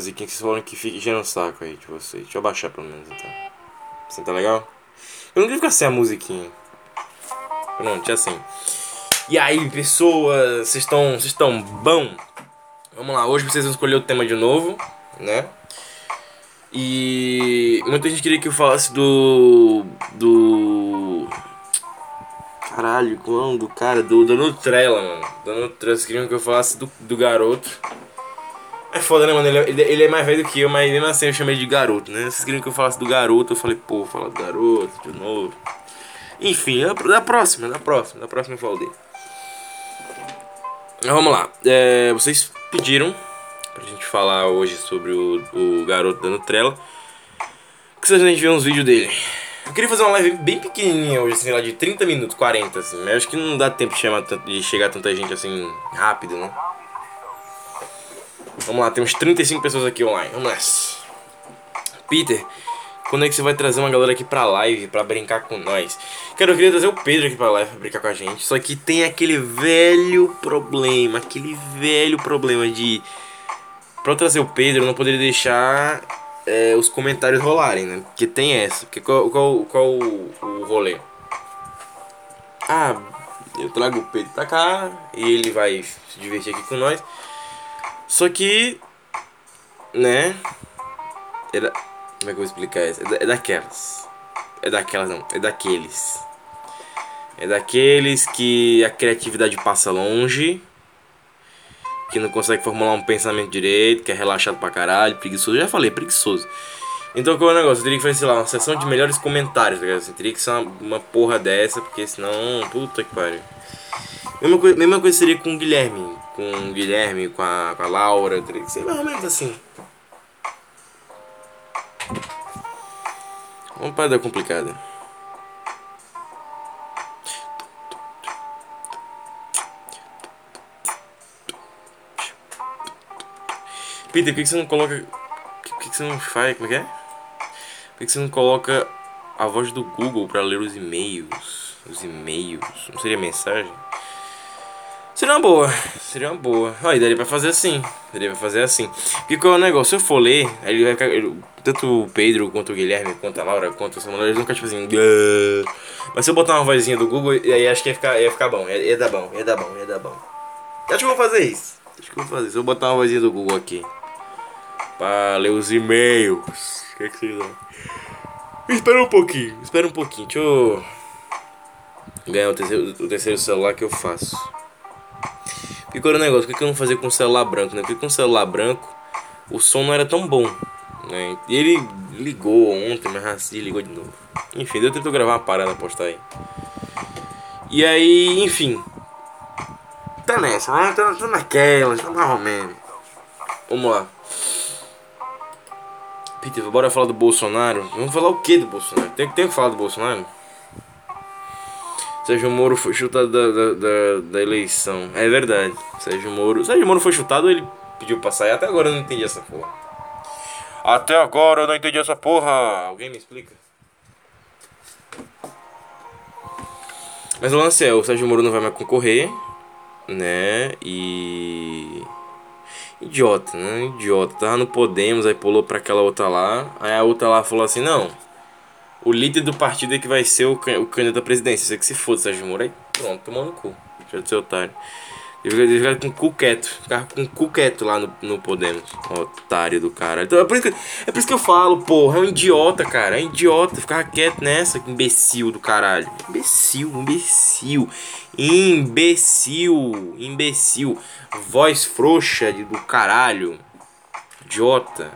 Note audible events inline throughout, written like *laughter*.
musiquinha que vocês falaram que fica enchendo o saco aí de vocês. Deixa eu baixar pelo menos então. Assim tá legal? Eu não queria ficar sem a musiquinha. Pronto, assim. E aí, pessoas, vocês estão, vocês estão bom? Vamos lá, hoje vocês vão escolher o tema de novo, né? E muita gente queria que eu falasse do do caralho, quando, cara, do do Nutrela, mano. Do Nutrela, vocês queriam que eu falasse do, do garoto. É foda, né, mano? Ele, é- ele, ele é mais velho do que eu, mas mesmo assim eu chamei de garoto, né? Vocês queriam que eu falasse do garoto, eu falei, pô, fala do garoto de novo. Enfim, da, próxima, da próxima, da próxima eu falo dele. Mas vamos lá. É, vocês pediram pra gente falar hoje sobre o, o garoto da Nutrela. Que vocês a gente ver uns vídeos dele. Eu queria fazer uma live bem pequenininha hoje, assim, lá de 30 minutos, 40, assim. Mas acho que não dá tempo de, chamar, de chegar tanta gente assim rápido, né? Vamos lá, temos 35 pessoas aqui online. Vamos nessa. Peter, quando é que você vai trazer uma galera aqui pra live pra brincar com nós? Cara, eu queria trazer o Pedro aqui pra live pra brincar com a gente. Só que tem aquele velho problema, aquele velho problema de. Pra eu trazer o Pedro, eu não poderia deixar é, os comentários rolarem, né? Porque tem essa. Porque qual, qual, qual o, o rolê? Ah, eu trago o Pedro pra cá e ele vai se divertir aqui com nós. Só que. Né? Como é que eu vou explicar isso? É, da- é daquelas. É daquelas não, é daqueles. É daqueles que a criatividade passa longe. Que não consegue formular um pensamento direito, que é relaxado pra caralho, preguiçoso. Já falei, preguiçoso. Então qual é o negócio? Eu teria que fazer, sei lá, uma sessão de melhores comentários, tá teria que ser uma, uma porra dessa, porque senão. Puta que pariu. Mesma mesma coisa seria com o Guilherme. Com o Guilherme, com a, com a Laura. Teria que ser mais assim. Uma parada complicada. Peter, por que você não coloca. Por que você não faz. Como é que é? Por que você não coloca a voz do Google pra ler os e-mails? Os e-mails. Não seria mensagem? Seria uma boa, seria uma boa. Aí daria pra fazer assim, daria pra fazer assim. Porque qual é o negócio? Se eu for ler, ele vai ficar. tanto o Pedro, quanto o Guilherme, quanto a Laura, quanto o Samuel, eles vão ficar tipo assim. Mas se eu botar uma vozinha do Google, aí acho que ia ficar, ia ficar bom, ia, ia dar bom, ia dar bom, ia dar bom. Acho que eu vou fazer isso. Acho que eu vou fazer isso. Eu vou botar uma vozinha do Google aqui. Pra ler os e-mails. O que, é que vocês acham? Espera um pouquinho, espera um pouquinho. Deixa eu ganhar o terceiro, o terceiro celular que eu faço. Era o negócio? O que eu não fazia com o celular branco, né? Porque com o celular branco o som não era tão bom, né? E ele ligou ontem, mas assim, ligou de novo. Enfim, eu tentou gravar uma parada, postar aí. E aí, enfim. Tá nessa, né? Tá, tá naquelas, tá mais ou menos. Vamos lá. Peter, bora falar do Bolsonaro. Vamos falar o que do Bolsonaro? Tem, tem que falar do Bolsonaro? Sérgio Moro foi chutado da, da, da, da eleição. É verdade. Sérgio Moro. Sérgio Moro foi chutado ele pediu pra sair? Até agora eu não entendi essa porra. Até agora eu não entendi essa porra. Alguém me explica? Mas o lance é, o Sérgio Moro não vai mais concorrer, né? E. Idiota, né? Idiota. Tava no Podemos, aí pulou pra aquela outra lá. Aí a outra lá falou assim: não. O líder do partido é que vai ser o, can- o candidato à presidência. Você que se foda, Sérgio Moro. Aí pronto, tomou no cu. Já de ser otário. Ele fica- ele fica com o cu quieto. Ficava com o cu quieto lá no, no Podemos. Otário do cara. Então, é, por isso que, é por isso que eu falo, porra. É um idiota, cara. É um idiota. Ficava quieto nessa. que Imbecil do caralho. Imbecil, imbecil. Imbecil. Imbecil. Voz frouxa de- do caralho. Idiota.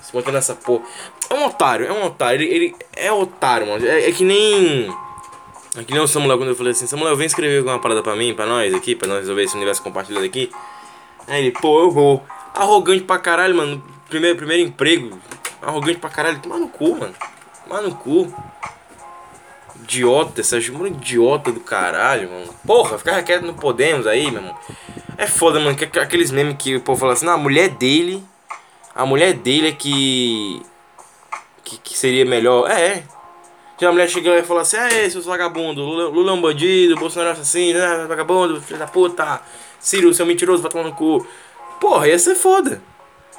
Se botando nessa porra. É um otário, é um otário. Ele, ele é otário, mano. É, é que nem. É que nem o Samuel quando eu falei assim: Samuel, vem escrever uma parada pra mim, pra nós aqui, pra nós resolver esse universo compartilhado aqui. Aí ele, pô, eu vou. Arrogante pra caralho, mano. Primeiro, primeiro emprego. Arrogante pra caralho. Toma no cu, mano. Toma no cu. Idiota, Sérgio Moro, idiota do caralho, mano. Porra, ficava quieto no Podemos aí, meu irmão. É foda, mano. que- que- Aqueles memes que o povo fala assim: não, a mulher dele. A mulher dele é que. Que, que seria melhor. É, é. Tinha uma mulher chegando e falou assim: Aê, seus vagabundos, Lula, Lula é um bandido, Bolsonaro é assassino, né, vagabundo, filho da puta, Ciro, seu mentiroso, vai tomar no cu. Porra, ia ser foda.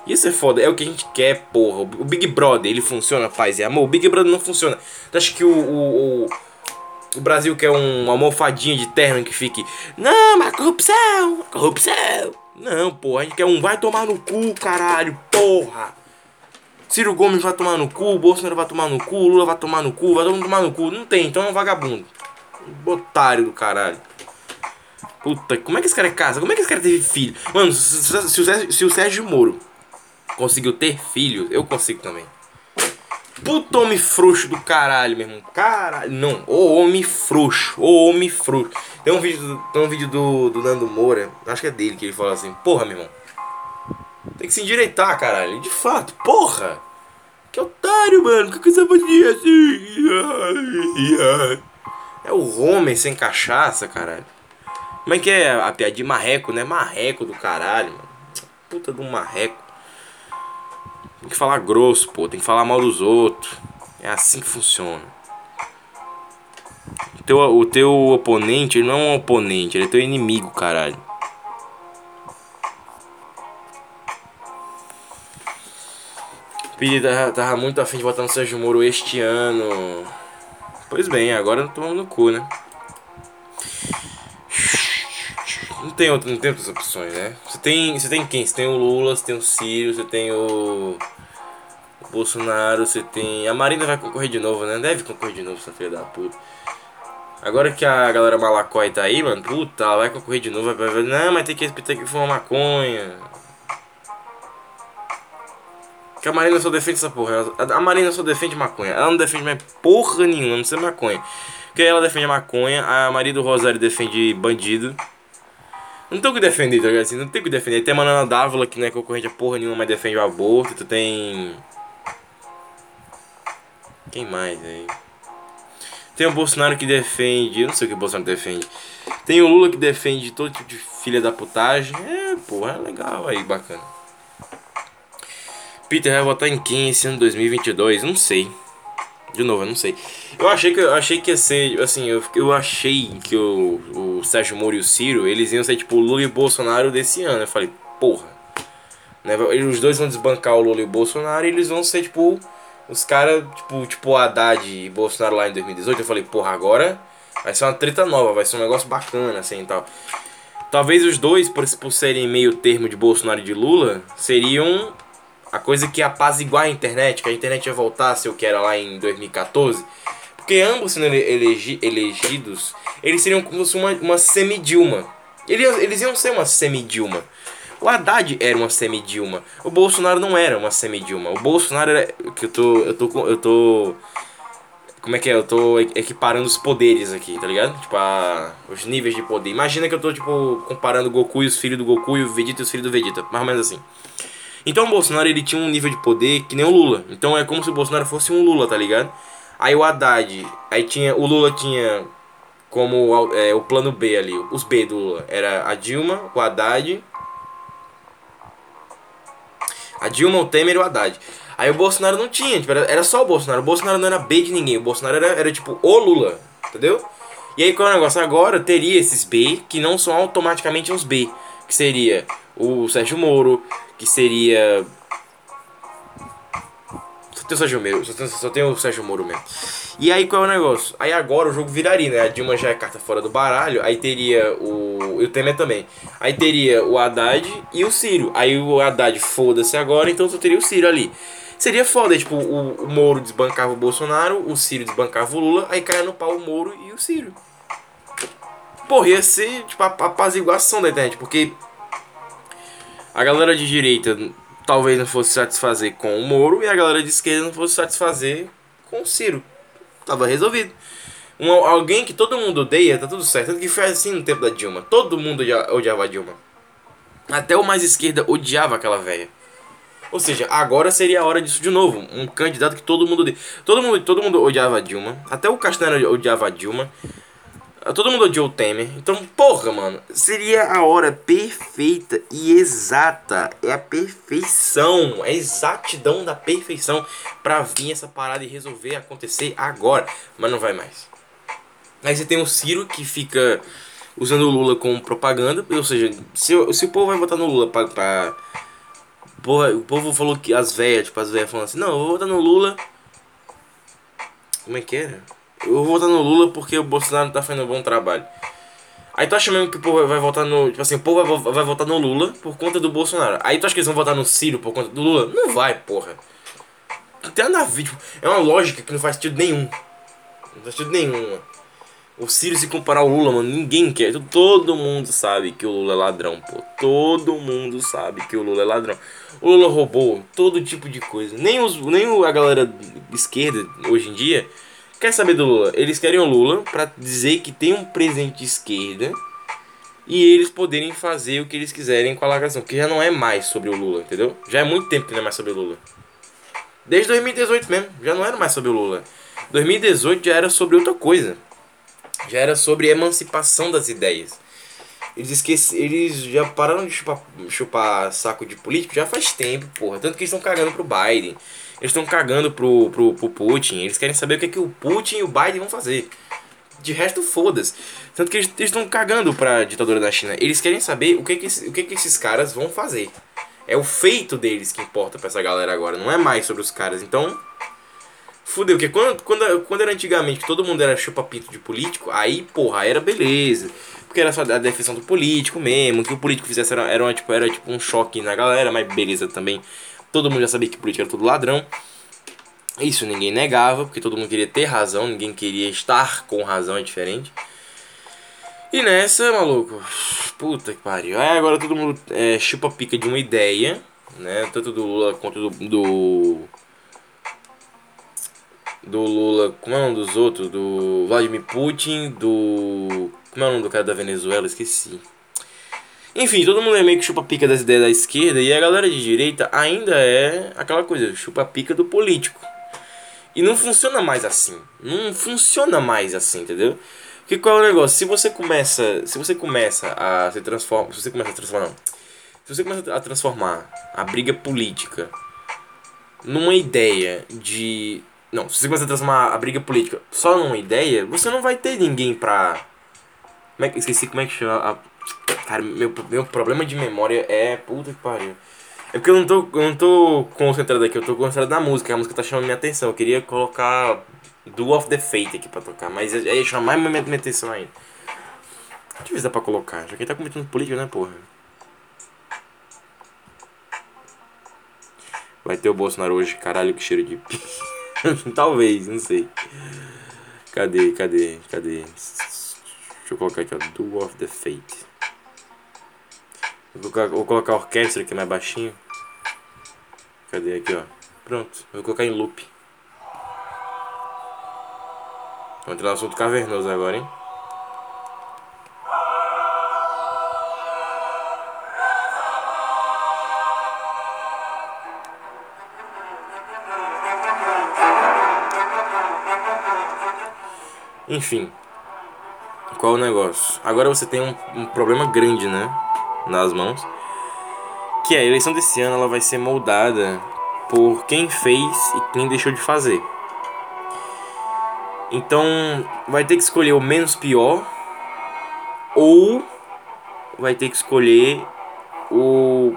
Ia ser foda. É o que a gente quer, porra. O Big Brother, ele funciona, paz e amor. O Big Brother não funciona. Tu acha que o, o, o, o Brasil quer um, uma almofadinha de terno que fique. Não, mas corrupção, corrupção. Não, porra, a gente quer um vai tomar no cu, caralho, porra. Ciro Gomes vai tomar no cu, Bolsonaro vai tomar no cu, Lula vai tomar no cu, vai todo mundo tomar no cu. Não tem, então é um vagabundo. Um otário do caralho. Puta, como é que esse cara é casa? Como é que esse cara teve filho? Mano, se, o, Sérgio, se o Sérgio Moro conseguiu ter filho, eu consigo também. Puta homem frouxo do caralho, meu irmão. Caralho, não. Ô homem frouxo. Ô homem frouxo. Tem um vídeo, tem um vídeo do, do Nando Moura, acho que é dele, que ele fala assim: Porra, meu irmão. Tem que se endireitar, caralho. De fato, porra. Que otário, mano. Que coisa bonita assim. É o homem sem cachaça, caralho. Como é que é a piadinha marreco, né? Marreco do caralho, mano. Puta de um marreco. Tem que falar grosso, pô. Tem que falar mal dos outros. É assim que funciona. O teu, o teu oponente, ele não é um oponente, ele é teu inimigo, caralho. Pedi tava, tava muito afim de votar no Sérgio Moro este ano. Pois bem, agora tomamos no cu, né? Não tem, outro, não tem outras opções, né? Você tem, você tem quem? Você tem o Lula, você tem o Ciro, você tem o, o Bolsonaro, você tem. A Marina vai concorrer de novo, né? Deve concorrer de novo, essa filha da puta. Agora que a galera malacói tá aí, mano, puta, ela vai concorrer de novo, vai ver, não, mas tem que respeitar que fumar maconha. Que a Marina só defende essa porra. A Marina só defende maconha. Ela não defende mais porra nenhuma, não sei maconha. Porque ela defende maconha, a Maria do Rosário defende bandido. Não tem o que defender, tá ligado? Assim, não tem o que defender. Tem a Manana Dávila, que não é concorrente a porra nenhuma, mas defende o aborto. Tu tem. Quem mais aí? Tem o Bolsonaro que defende. Eu não sei o que o Bolsonaro defende. Tem o Lula que defende todo tipo de filha da putagem. É, porra, é legal aí, bacana. Peter vai votar em quem esse ano 2022? Não sei. De novo, eu não sei. Eu achei que, eu achei que ia ser, assim, eu, eu achei que o, o Sérgio Moro e o Ciro, eles iam ser tipo o Lula e o Bolsonaro desse ano. Eu falei, porra. Né? Os dois vão desbancar o Lula e o Bolsonaro e eles vão ser tipo os caras, tipo, tipo Haddad e Bolsonaro lá em 2018. Eu falei, porra, agora vai ser uma treta nova, vai ser um negócio bacana, assim e tal. Talvez os dois, por, por serem meio termo de Bolsonaro e de Lula, seriam a coisa que apaziguar a internet, que a internet ia voltar a ser o que era lá em 2014. Porque ambos sendo elegi elegidos, eles seriam como se uma, uma semi-Dilma. Eles, eles iam ser uma semi-Dilma. O Haddad era uma semi-Dilma. O Bolsonaro não era uma semi-Dilma. O Bolsonaro era. Que eu tô. Eu tô. Eu tô. Como é que é? Eu tô equiparando os poderes aqui, tá ligado? Tipo, a, os níveis de poder. Imagina que eu tô, tipo, comparando o Goku e os filhos do Goku e o Vegeta e os filhos do Vegeta. Mais ou menos assim. Então o Bolsonaro ele tinha um nível de poder que nem o Lula. Então é como se o Bolsonaro fosse um Lula, tá ligado? Aí o Haddad, aí tinha o Lula tinha como é, o plano B ali, os B do Lula, era a Dilma, o Haddad, a Dilma, o Temer e o Haddad. Aí o Bolsonaro não tinha, tipo, era, era só o Bolsonaro. O Bolsonaro não era B de ninguém, o Bolsonaro era, era tipo o Lula, entendeu? E aí qual é o negócio? Agora teria esses B que não são automaticamente os B, que seria o Sérgio Moro, que seria. Só tem o Sérgio Moro, só tem, só tem o Sérgio Moro mesmo. E aí qual é o negócio? Aí agora o jogo viraria, né? A Dilma já é carta fora do baralho, aí teria o. E o Temer também. Aí teria o Haddad e o Ciro. Aí o Haddad foda-se agora, então só teria o Ciro ali. Seria foda, tipo, o, o Moro desbancava o Bolsonaro, o Ciro desbancava o Lula, aí caia no pau o Moro e o Ciro. Porra, ia ser, tipo, a apaziguação da internet, porque a galera de direita talvez não fosse satisfazer com o Moro e a galera de esquerda não fosse satisfazer com o Ciro. Tava resolvido. Um, alguém que todo mundo odeia, tá tudo certo. Tanto que foi assim no tempo da Dilma. Todo mundo odiava a Dilma. Até o mais esquerda odiava aquela velha. Ou seja, agora seria a hora disso de novo. Um candidato que todo mundo odeia. Todo mundo, todo mundo odiava a Dilma. Até o Castanheira odiava a Dilma. Todo mundo odiou o Temer. Então, porra, mano. Seria a hora perfeita e exata. É a perfeição. É a exatidão da perfeição pra vir essa parada e resolver acontecer agora. Mas não vai mais. Aí você tem o Ciro que fica usando o Lula como propaganda. Ou seja, se, se o povo vai votar no Lula pra. pra porra, o povo falou que as velhas, tipo, as velhas falando assim: não, eu vou votar no Lula. Como é que era? Eu vou votar no Lula porque o Bolsonaro tá fazendo um bom trabalho. Aí tu acha mesmo que o povo vai votar no. Tipo assim, o povo vai, vai votar no Lula por conta do Bolsonaro. Aí tu acha que eles vão votar no Ciro por conta do Lula? Não vai, porra. Não tem nada a ver. Tipo, é uma lógica que não faz sentido nenhum. Não faz sentido nenhum. O Ciro se comparar ao Lula, mano, ninguém quer. Todo mundo sabe que o Lula é ladrão, pô. Todo mundo sabe que o Lula é ladrão. O Lula roubou todo tipo de coisa. Nem, os, nem a galera esquerda hoje em dia Quer saber do Lula? Eles querem o Lula para dizer que tem um presidente de esquerda e eles poderem fazer o que eles quiserem com a lacração, que já não é mais sobre o Lula, entendeu? Já é muito tempo que não é mais sobre o Lula. Desde 2018 mesmo, já não era mais sobre o Lula. 2018 já era sobre outra coisa. Já era sobre emancipação das ideias. Eles esqueci, eles já pararam de chupar, chupar saco de político já faz tempo, porra. Tanto que eles estão cagando pro Biden. Eles estão cagando pro, pro, pro Putin. Eles querem saber o que, é que o Putin e o Biden vão fazer. De resto, foda-se. Tanto que eles estão cagando pra ditadura da China. Eles querem saber o que, que, o que, que esses caras vão fazer. É o feito deles que importa pra essa galera agora. Não é mais sobre os caras. Então, fudeu. Porque quando, quando, quando era antigamente que todo mundo era chupa-pinto de político, aí, porra, era beleza. Porque era só a definição do político mesmo. Que o político fizesse era, era, tipo, era tipo um choque na galera. Mas beleza também. Todo mundo já sabia que política era tudo ladrão. Isso ninguém negava, porque todo mundo queria ter razão, ninguém queria estar com razão, é diferente. E nessa, maluco, puta que pariu. Aí agora todo mundo é, chupa pica de uma ideia, né? Tanto do Lula quanto do, do. Do Lula, como é o nome dos outros? Do Vladimir Putin, do. Como é o nome do cara da Venezuela? Esqueci. Enfim, todo mundo é meio que chupa-pica das ideias da esquerda e a galera de direita ainda é aquela coisa, chupa-pica do político. E não funciona mais assim. Não funciona mais assim, entendeu? Porque qual é o negócio? Se você começa, se você começa a se transformar, se você começa a transformar, não. Se você começa a transformar a briga política numa ideia de não, se você começa a transformar a briga política só numa ideia, você não vai ter ninguém pra. Como é que, esqueci como é que chama Cara, meu, meu problema de memória é. Puta que pariu. É porque eu não tô, eu não tô concentrado aqui, eu tô concentrado na música, a música tá chamando minha atenção. Eu queria colocar Do of the Fate aqui pra tocar, mas aí chama mais minha, atenção ainda. Deixa eu ver se dá pra colocar, já que ele tá cometendo política, né, porra? Vai ter o Bolsonaro hoje, caralho, que cheiro de. *laughs* Talvez, não sei. Cadê, cadê, cadê? Deixa eu colocar aqui, ó. Do of the Fate. Vou colocar, a orquestra aqui mais baixinho. Cadê aqui, ó? Pronto. Vou colocar em loop. Vamos entrar no assunto cavernoso agora, hein? Enfim, qual o negócio? Agora você tem um, um problema grande, né? Nas mãos. Que a eleição desse ano ela vai ser moldada por quem fez e quem deixou de fazer. Então vai ter que escolher o menos pior ou vai ter que escolher o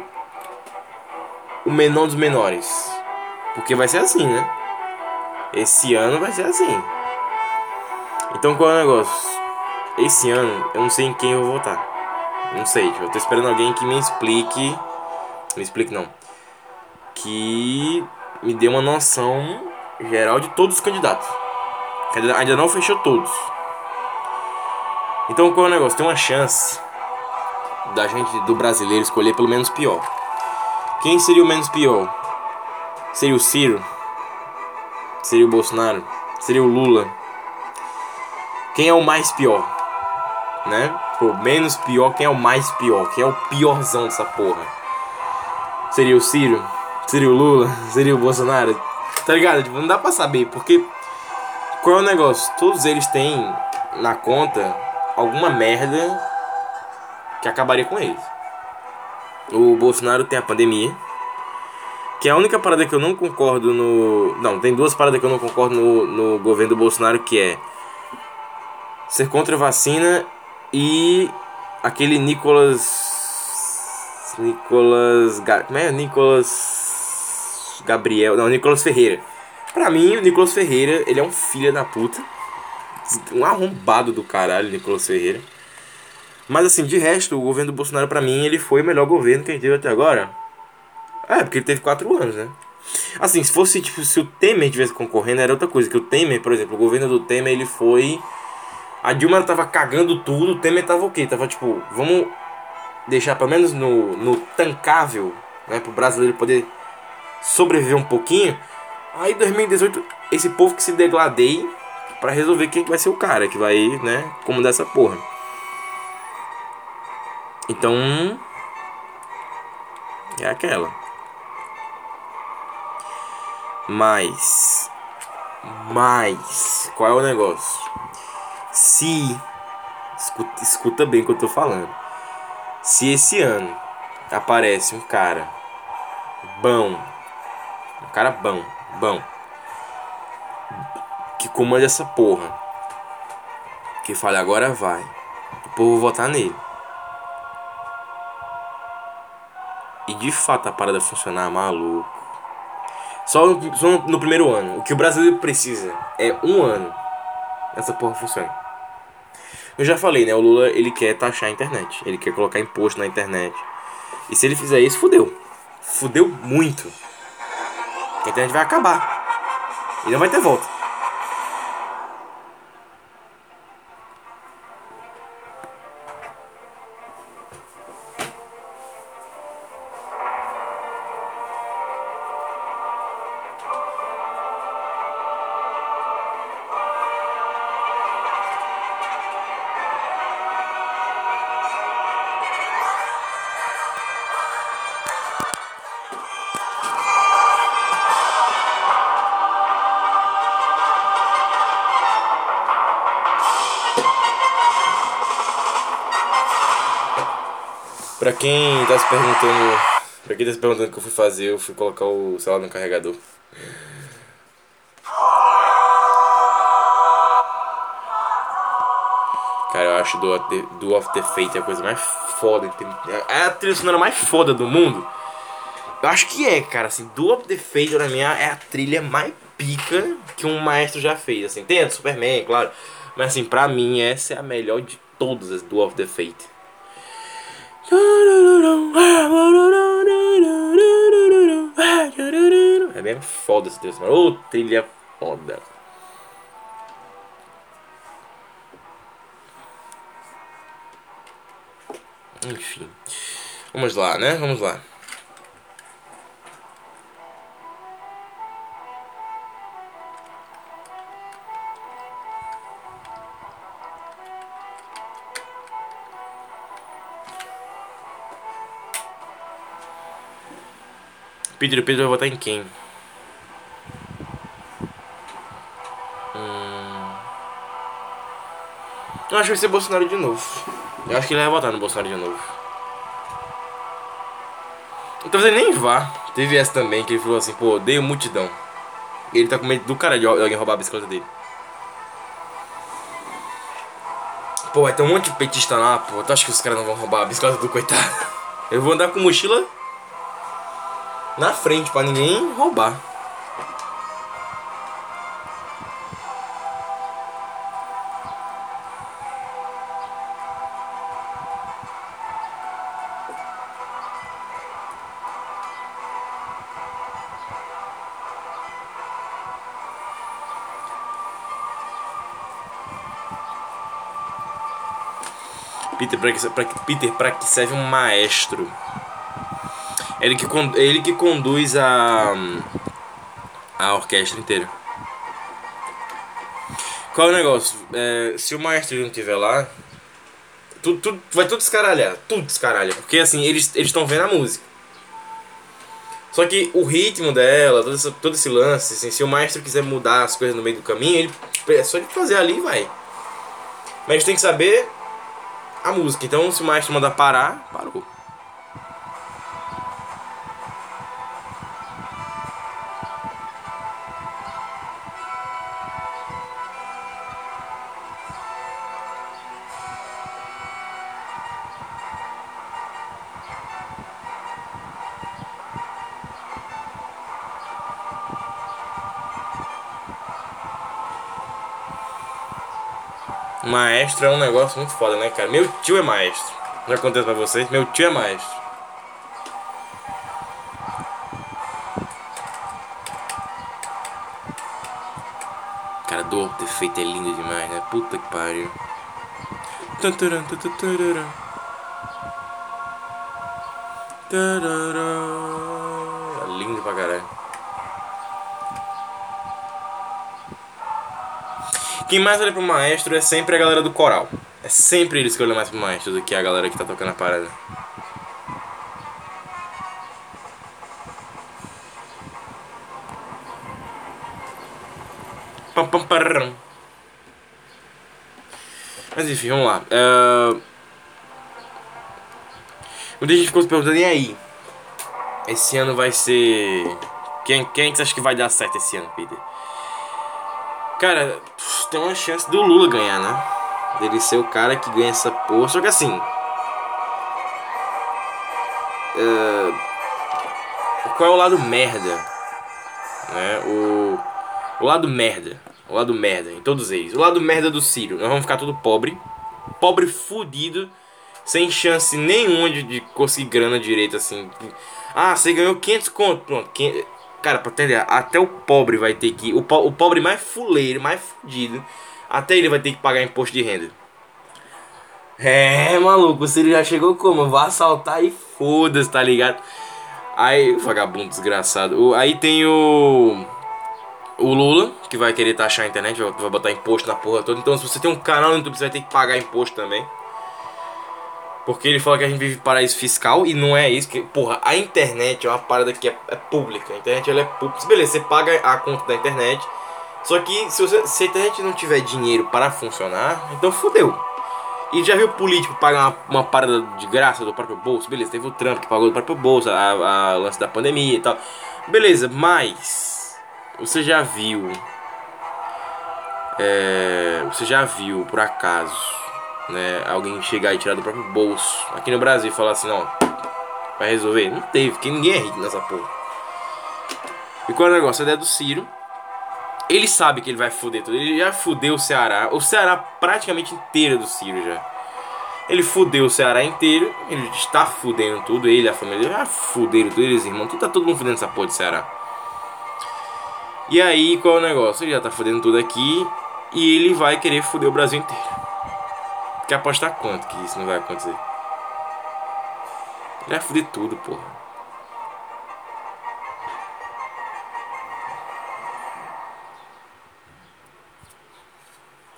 o menor dos menores. Porque vai ser assim, né? Esse ano vai ser assim. Então qual é o negócio? Esse ano eu não sei em quem eu vou votar. Não sei, tipo, eu tô esperando alguém que me explique. Me explique não. Que me dê uma noção geral de todos os candidatos. Ainda não fechou todos. Então qual é o negócio? Tem uma chance da gente, do brasileiro, escolher pelo menos pior. Quem seria o menos pior? Seria o Ciro? Seria o Bolsonaro? Seria o Lula? Quem é o mais pior? Né? Pô, menos pior, quem é o mais pior? Quem é o piorzão dessa porra? Seria o Ciro? Seria o Lula? Seria o Bolsonaro? Tá ligado? Tipo, não dá pra saber, porque qual é o negócio? Todos eles têm na conta alguma merda que acabaria com eles. O Bolsonaro tem a pandemia, que é a única parada que eu não concordo no. Não, tem duas paradas que eu não concordo no, no governo do Bolsonaro, que é ser contra a vacina e aquele Nicolas. Nicolas. Como é? Nicolas. Gabriel. Não, Nicolas Ferreira. Pra mim, o Nicolas Ferreira, ele é um filho da puta. Um arrombado do caralho, Nicolas Ferreira. Mas assim, de resto, o governo do Bolsonaro, pra mim, ele foi o melhor governo que a gente teve até agora. É, porque ele teve quatro anos, né? Assim, se fosse, tipo, se o Temer tivesse concorrendo, era outra coisa. Que o Temer, por exemplo, o governo do Temer, ele foi. A Dilma tava cagando tudo, o Temer tava o quê? Tava tipo, vamos deixar pelo menos no, no tancável, né? Pro brasileiro poder sobreviver um pouquinho. Aí 2018, esse povo que se degladeie para resolver quem vai ser o cara que vai, né, comandar essa porra. Então. É aquela. Mas. Mas. Qual é o negócio? Se. Escuta, escuta bem o que eu tô falando. Se esse ano aparece um cara bom. Um cara bom. Bom. Que comanda essa porra. Que fale agora vai. O povo votar nele. E de fato a parada funcionar, maluco. Só no, só no primeiro ano. O que o brasileiro precisa é um ano. Essa porra funciona. Eu já falei, né? O Lula ele quer taxar a internet. Ele quer colocar imposto na internet. E se ele fizer isso, fudeu. Fudeu muito. A internet vai acabar. E não vai ter volta. Quem tá se perguntando. Pra quem tá se perguntando o que eu fui fazer, eu fui colocar o celular no carregador. Cara, eu acho do, do of the Fate a coisa mais foda. É a trilha sonora mais foda do mundo. Eu acho que é, cara. Assim, do of the Fate pra mim é a trilha mais pica que um maestro já fez. Assim, tem Superman, claro. Mas assim, pra mim essa é a melhor de todas as do of the Fate. É foda esse texto, Ô, oh, trilha foda. Enfim. Vamos lá, né? Vamos lá. Pedro, Pedro vai votar em quem? Eu acho que vai ser Bolsonaro de novo. Eu acho que ele vai votar no Bolsonaro de novo. Talvez ele nem vá. Teve essa também, que ele falou assim, pô, odeio multidão. Ele tá com medo do cara de alguém roubar a bicicleta dele. Pô, vai ter um monte de petista lá, pô. Tu acha que os caras não vão roubar a bicicleta do coitado? *laughs* Eu vou andar com mochila na frente para ninguém roubar. Peter, para que, pra, Peter, para que serve um maestro? Ele que, ele que conduz a, a orquestra inteira. Qual é o negócio? É, se o maestro não estiver lá, tudo, tudo, vai tudo descaralhar. Tudo descaralha. Porque assim, eles estão vendo a música. Só que o ritmo dela, todo esse, todo esse lance, assim, se o maestro quiser mudar as coisas no meio do caminho, ele, é só ele fazer ali e vai. Mas tem que saber a música. Então, se o maestro manda parar, parou. Maestro é um negócio muito foda, né, cara? Meu tio é maestro. Já contei pra vocês, meu tio é maestro. Cara, do defeito é lindo demais, né? Puta que pariu. É Quem mais olha pro maestro é sempre a galera do coral. É sempre eles que olham mais pro maestro do que a galera que tá tocando a parada. Pam, pam, param. Mas enfim, vamos lá. Uh... Muita gente ficou se perguntando, e aí? Esse ano vai ser. Quem, quem que você acha que vai dar certo esse ano, Peter? Cara, tem uma chance do Lula ganhar, né? Dele ser o cara que ganha essa porra. Só que assim. Uh, qual é o lado merda? Né? O, o lado merda. O lado merda em todos eles. O lado merda do Ciro. Nós vamos ficar tudo pobre. Pobre fudido. Sem chance nenhuma de, de conseguir grana direito assim. Ah, você ganhou 500 conto. Pronto. 500, Cara, pra entender, até o pobre vai ter que. O, po o pobre mais fuleiro, mais fudido, até ele vai ter que pagar imposto de renda. É, maluco, o Ciro já chegou como? Vou assaltar e foda-se, tá ligado? Aí, vagabundo desgraçado. Aí tem o. O Lula, que vai querer taxar a internet, vai botar imposto na porra toda. Então, se você tem um canal no YouTube, você vai ter que pagar imposto também. Porque ele fala que a gente vive paraíso fiscal e não é isso. Que, porra, a internet é uma parada que é, é pública. A internet ela é pública. Beleza, você paga a conta da internet. Só que se, você, se a internet não tiver dinheiro para funcionar, então fodeu. E já viu político pagar uma, uma, parada de graça do próprio bolso? Beleza, teve o Trump que pagou do próprio bolso, a, a lance da pandemia e tal. Beleza, mas você já viu. É, você já viu, por acaso, né, alguém chegar e tirar do próprio bolso aqui no Brasil e falar assim, não, vai resolver. Não teve, porque ninguém é rico nessa porra. E qual é o negócio? A ideia do Ciro. Ele sabe que ele vai foder tudo. Ele já fudeu o Ceará. O Ceará praticamente inteiro do Ciro já. Ele fudeu o Ceará inteiro. Ele está fudendo tudo. Ele, a família dele, já fuderam tudo. Eles, irmãos. Tudo, tá todo mundo fudendo essa porra de Ceará. E aí, qual é o negócio? Ele já tá fudendo tudo aqui. E ele vai querer fuder o Brasil inteiro. Quer apostar quanto que isso não vai acontecer? Vai foder tudo, porra.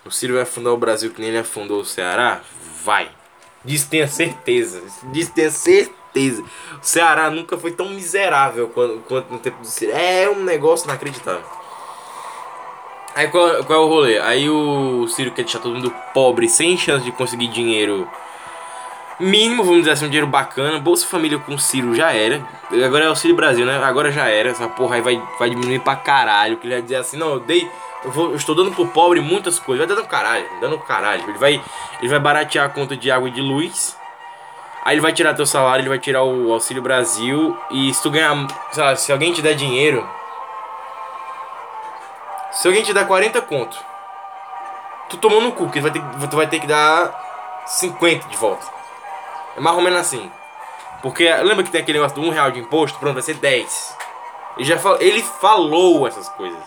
O Ciro vai afundar o Brasil que nem ele afundou o Ceará? Vai. Disso tenha certeza. Disso tenha certeza. O Ceará nunca foi tão miserável quanto, quanto no tempo do Ciro. É um negócio inacreditável. Aí qual, qual é o rolê? Aí o Ciro quer deixar todo mundo pobre, sem chance de conseguir dinheiro mínimo, vamos dizer assim, um dinheiro bacana. Bolsa Família com Ciro já era. Agora é o Ciro Brasil, né? Agora já era. Essa porra aí vai, vai diminuir pra caralho. Que ele vai dizer assim, não, eu dei. Eu, vou, eu estou dando pro pobre muitas coisas. Vai dando caralho, dando caralho. Ele vai, ele vai baratear a conta de água e de luz. Aí ele vai tirar teu salário, ele vai tirar o Auxílio Brasil. E se tu ganhar. Lá, se alguém te der dinheiro se alguém te dá 40 conto, tu tomou no cu, porque tu vai ter, tu vai ter que dar 50 de volta. É mais ou menos assim. Porque lembra que tem aquele negócio do 1 real de imposto? Pronto, vai ser 10. Ele, já fal, ele falou essas coisas.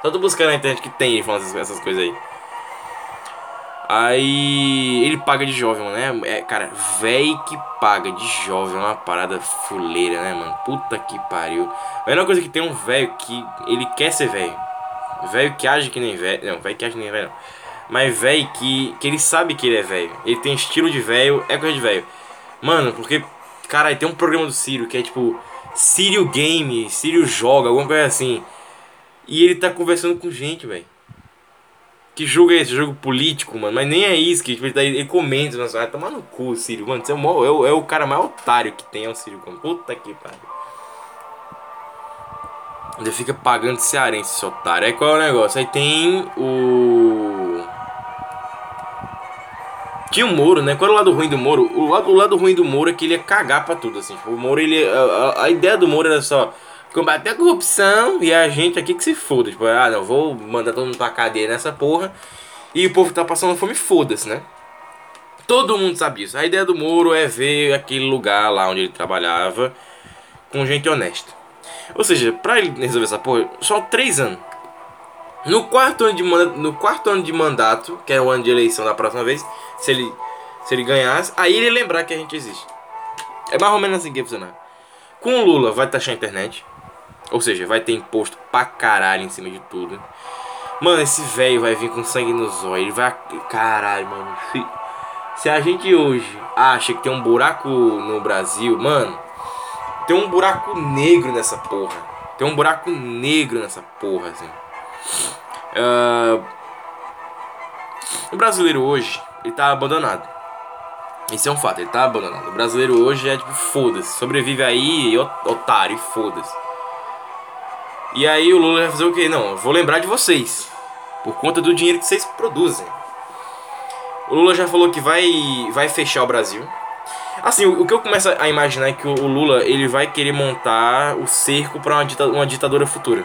Só tô buscando na internet que tem ele falando essas, essas coisas aí. Aí ele paga de jovem, né? É, cara, véi que paga de jovem é uma parada fuleira, né, mano? Puta que pariu. A melhor coisa que tem um velho que ele quer ser velho. Velho que age que nem velho. Não, velho que age que nem velho. Mas velho que, que ele sabe que ele é velho. Ele tem estilo de velho, é coisa de velho. Mano, porque. Caralho, tem um programa do Sírio que é tipo. Sírio Game, Sírio Joga, alguma coisa assim. E ele tá conversando com gente, velho. Que jogo é esse? Jogo político, mano. Mas nem é isso, que tipo, ele, ele comenta, mas vai tomar no cu, Círio. Mano, você é o, é, o, é o cara mais otário que tem, é o Círio. Puta que pariu. Ele fica pagando cearense, esse otário. Aí qual é o negócio? Aí tem o. Tinha o Moro, né? Qual era o lado ruim do Moro? O lado, o lado ruim do Moro é que ele ia cagar pra tudo, assim. O Moro, ele. A, a, a ideia do Moro era só combater a corrupção e a gente aqui que se foda. Tipo, ah, não, vou mandar todo mundo pra cadeia nessa porra. E o povo tá passando fome, foda-se, né? Todo mundo sabe isso. A ideia do Moro é ver aquele lugar lá onde ele trabalhava com gente honesta. Ou seja, pra ele resolver essa porra, só três anos. No quarto ano de mandato, no quarto ano de mandato, que é o ano de eleição da próxima vez, se ele se ele ganhasse, aí ele lembrar que a gente existe. É mais ou menos assim que funcionar. Com o Lula vai taxar a internet. Ou seja, vai ter imposto pra caralho em cima de tudo. Mano, esse velho vai vir com sangue nos olhos. Ele vai. Caralho, mano. Se a gente hoje acha que tem um buraco no Brasil, mano. Tem um buraco negro nessa porra. Tem um buraco negro nessa porra, assim. Uh, o brasileiro hoje, ele tá abandonado. Isso é um fato, ele tá abandonado. O brasileiro hoje é tipo, foda-se. Sobrevive aí, otário, foda-se. E aí o Lula vai fazer o quê? Não, eu vou lembrar de vocês. Por conta do dinheiro que vocês produzem. O Lula já falou que vai, vai fechar o Brasil. Assim, o, o que eu começo a imaginar é que o, o Lula ele vai querer montar o cerco para uma, dita, uma ditadura futura.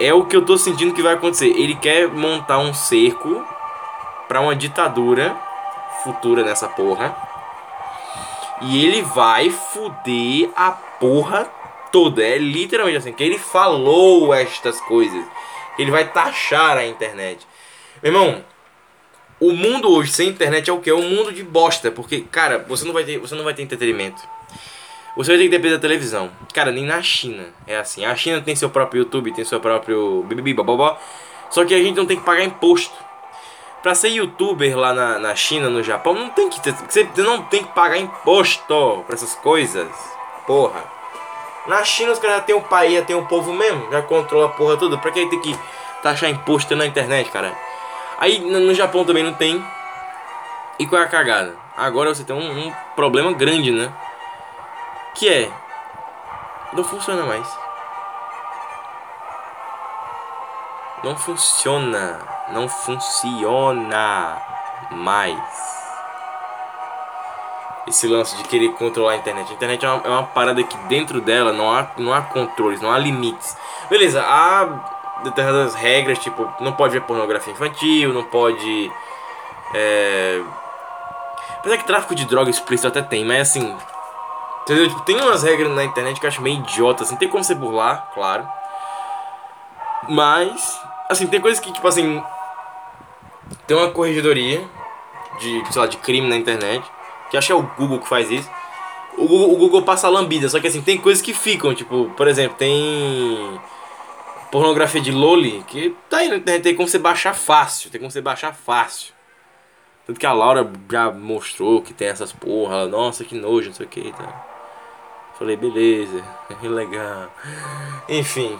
É o que eu tô sentindo que vai acontecer. Ele quer montar um cerco para uma ditadura futura nessa porra. E ele vai fuder a porra toda. É literalmente assim, que ele falou estas coisas. Ele vai taxar a internet. Meu irmão, o mundo hoje sem internet é o que? É um mundo de bosta. Porque, cara, você não vai ter, você não vai ter entretenimento. Você vai ter que depender da televisão. Cara, nem na China é assim. A China tem seu próprio YouTube, tem seu próprio bibibi, bababó. Só que a gente não tem que pagar imposto. Pra ser youtuber lá na, na China, no Japão, não tem que ter, você não tem que pagar imposto pra essas coisas. Porra. Na China os caras já tem um país, já tem um povo mesmo, já controla a porra toda. Pra que tem que taxar imposto na internet, cara? Aí no Japão também não tem. E qual é a cagada? Agora você tem um, um problema grande, né? Que é. Não funciona mais. Não funciona. Não funciona mais esse lance de querer controlar a internet. A internet é uma, é uma, parada que dentro dela não há, não há controles, não há limites. Beleza, há determinadas regras, tipo, não pode ver pornografia infantil, não pode. É... Apesar que tráfico de droga explícito até tem, mas assim. Entendeu? Tipo, tem umas regras na internet que eu acho meio idiota, assim, tem como você burlar, claro. Mas, assim, tem coisas que, tipo assim. Tem uma corregedoria de, sei lá, de crime na internet que acho que é o Google que faz isso. O Google, o Google passa lambida, só que assim, tem coisas que ficam, tipo, por exemplo, tem pornografia de Loli, que tá aí na internet, tem como você baixar fácil, tem como você baixar fácil. Tanto que a Laura já mostrou que tem essas porra, ela, nossa, que nojo, não sei o que, tá. Falei, beleza, legal. Enfim.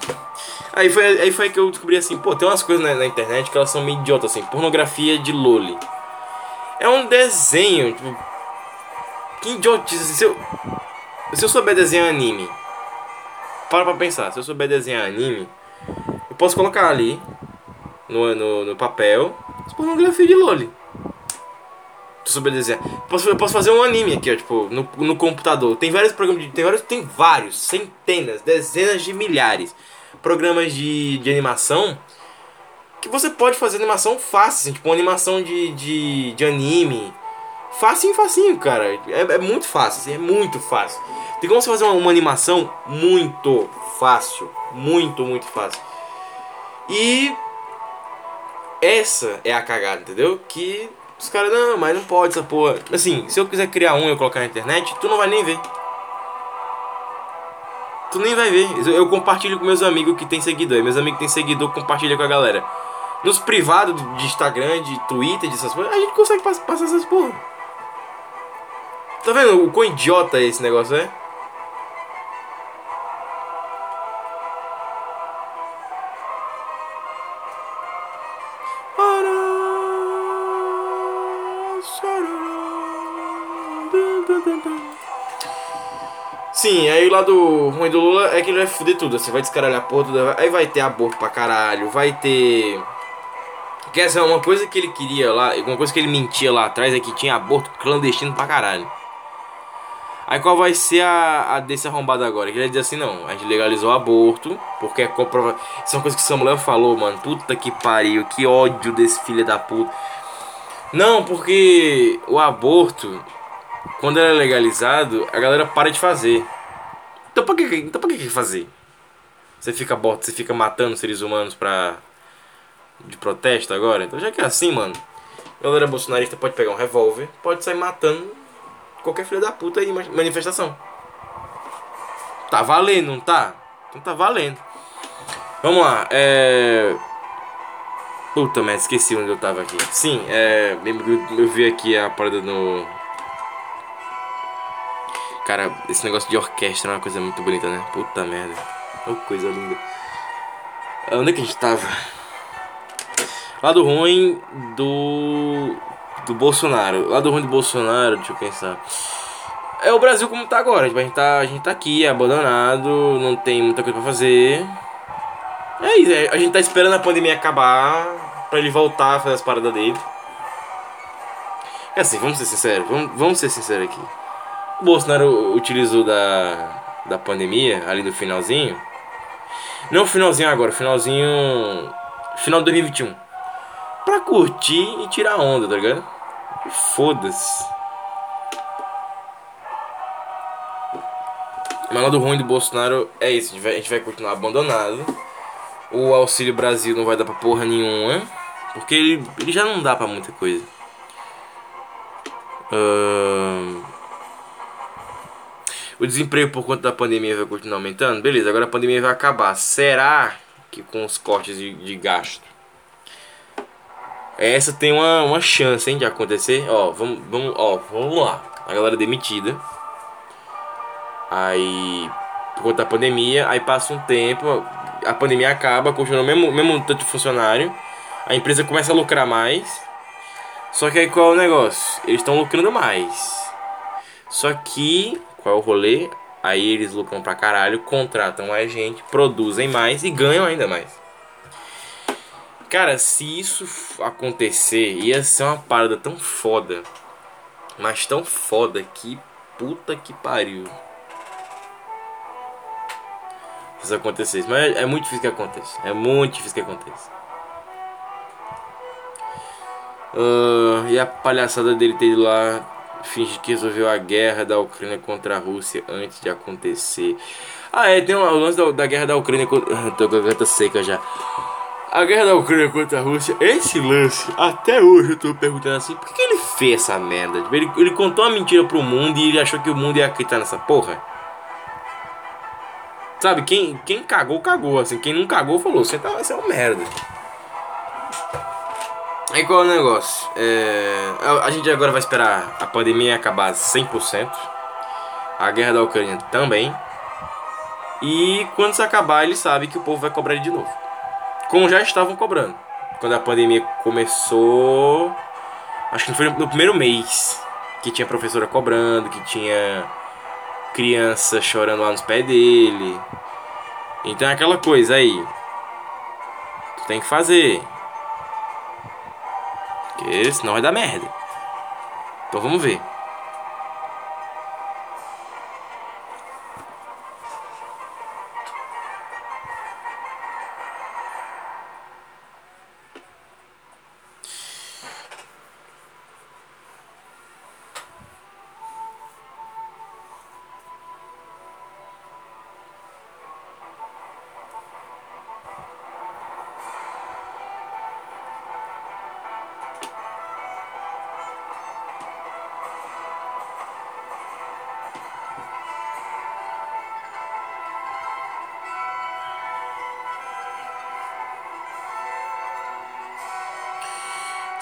Aí foi, aí foi que eu descobri assim, pô, tem umas coisas na, na internet que elas são meio idiotas, assim, pornografia de Loli. É um desenho, tipo, que idiotice. Se eu, se eu souber desenhar anime, para pra pensar. Se eu souber desenhar anime, posso colocar ali no, no, no papel pornografia de Loli. Eu souber desenhar. Posso, eu posso fazer um anime aqui, ó, tipo, no, no computador. Tem vários programas de. Tem vários. Tem vários, centenas, dezenas de milhares programas de, de animação que você pode fazer animação fácil, assim, tipo uma animação de, de, de anime Facinho, facinho, cara. É, é muito fácil, assim, é muito fácil. Tem como você fazer uma, uma, animação muito fácil. Muito, muito fácil. E essa é a cagada, entendeu? Que os caras, não, mas não pode essa porra. Assim, se eu quiser criar um e eu colocar na internet, tu não vai nem ver. Tu nem vai ver. Eu compartilho com meus amigos que tem seguidor. Meus amigos que tem seguidor compartilha com a galera. Nos privados de Instagram, de Twitter, dessas coisas, a gente consegue passar essas porra. Tá vendo o quão idiota esse negócio é? Sim, aí o lado ruim do Lula é que ele vai foder tudo, assim, vai descaralhar a porra, aí vai ter aborto pra caralho, vai ter. Quer dizer, uma coisa que ele queria lá, uma coisa que ele mentia lá atrás é que tinha aborto clandestino pra caralho. Aí qual vai ser a, a desse arrombado agora? Que ele diz assim, não, a gente legalizou o aborto, porque é comprova... Isso é uma coisa que o Samuel falou, mano. Puta que pariu, que ódio desse filho da puta. Não, porque o aborto, quando ele é legalizado, a galera para de fazer. Então pra que, então pra que fazer? Você fica você fica matando seres humanos pra... De protesto agora? Então já que é assim, mano. A galera bolsonarista pode pegar um revólver, pode sair matando qualquer filho da puta aí manifestação. Tá valendo, não tá? Então tá valendo. Vamos lá, é. Puta merda, esqueci onde eu tava aqui. Sim, é. Eu vi aqui a parada no. Cara, esse negócio de orquestra é uma coisa muito bonita, né? Puta merda. Oh, coisa linda. Onde é que a gente tava? Lado ruim do do Bolsonaro. Lá do ruim do Bolsonaro, deixa eu pensar. É o Brasil como tá agora. A, gente tá, a gente tá aqui, abandonado, não tem muita coisa pra fazer. É isso, é, a gente tá esperando a pandemia acabar pra ele voltar a fazer as paradas dele. É assim, vamos ser sinceros, vamos, vamos ser sinceros aqui. Bolsonaro utilizou da, da pandemia, ali do finalzinho. Não finalzinho agora, finalzinho. Final de 2021. Pra curtir e tirar onda, tá ligado? Foda-se. Mas lado ruim do Bolsonaro é isso, a gente, vai, a gente vai continuar abandonado. O Auxílio Brasil não vai dar pra porra nenhuma. Porque ele, ele já não dá pra muita coisa. Uh... O desemprego por conta da pandemia vai continuar aumentando? Beleza, agora a pandemia vai acabar. Será que com os cortes de, de gasto essa tem uma, uma chance, hein, de acontecer. Ó, vamos, vamos, ó, vamos lá. A galera demitida. Aí, por conta da pandemia, aí passa um tempo, a pandemia acaba, continua o mesmo, mesmo tanto de funcionário. A empresa começa a lucrar mais. Só que aí qual é o negócio? Eles estão lucrando mais. Só que, qual é o rolê? Aí eles lucram pra caralho, contratam mais gente, produzem mais e ganham ainda mais. Cara, se isso acontecer, ia ser uma parada tão foda. Mas tão foda que puta que pariu. Se isso acontecesse. Mas é muito difícil que aconteça. É muito difícil que aconteça. Uh, e a palhaçada dele ter ido lá finge que resolveu a guerra da Ucrânia contra a Rússia antes de acontecer. Ah, é, tem o lance da, da guerra da Ucrânia. *laughs* Tô com a garganta seca já. A guerra da Ucrânia contra a Rússia, esse lance, até hoje eu tô perguntando assim, por que, que ele fez essa merda? Tipo, ele, ele contou uma mentira pro mundo e ele achou que o mundo ia acreditar nessa porra? Sabe, quem, quem cagou, cagou, assim, quem não cagou falou, você, tá, você é um merda. É o negócio? É, a, a gente agora vai esperar a pandemia acabar 100%, a guerra da Ucrânia também, e quando isso acabar ele sabe que o povo vai cobrar ele de novo como já estavam cobrando. Quando a pandemia começou, acho que foi no primeiro mês que tinha professora cobrando, que tinha criança chorando lá nos pés dele. Então é aquela coisa aí. Tu tem que fazer. Porque senão vai dar merda. Então vamos ver.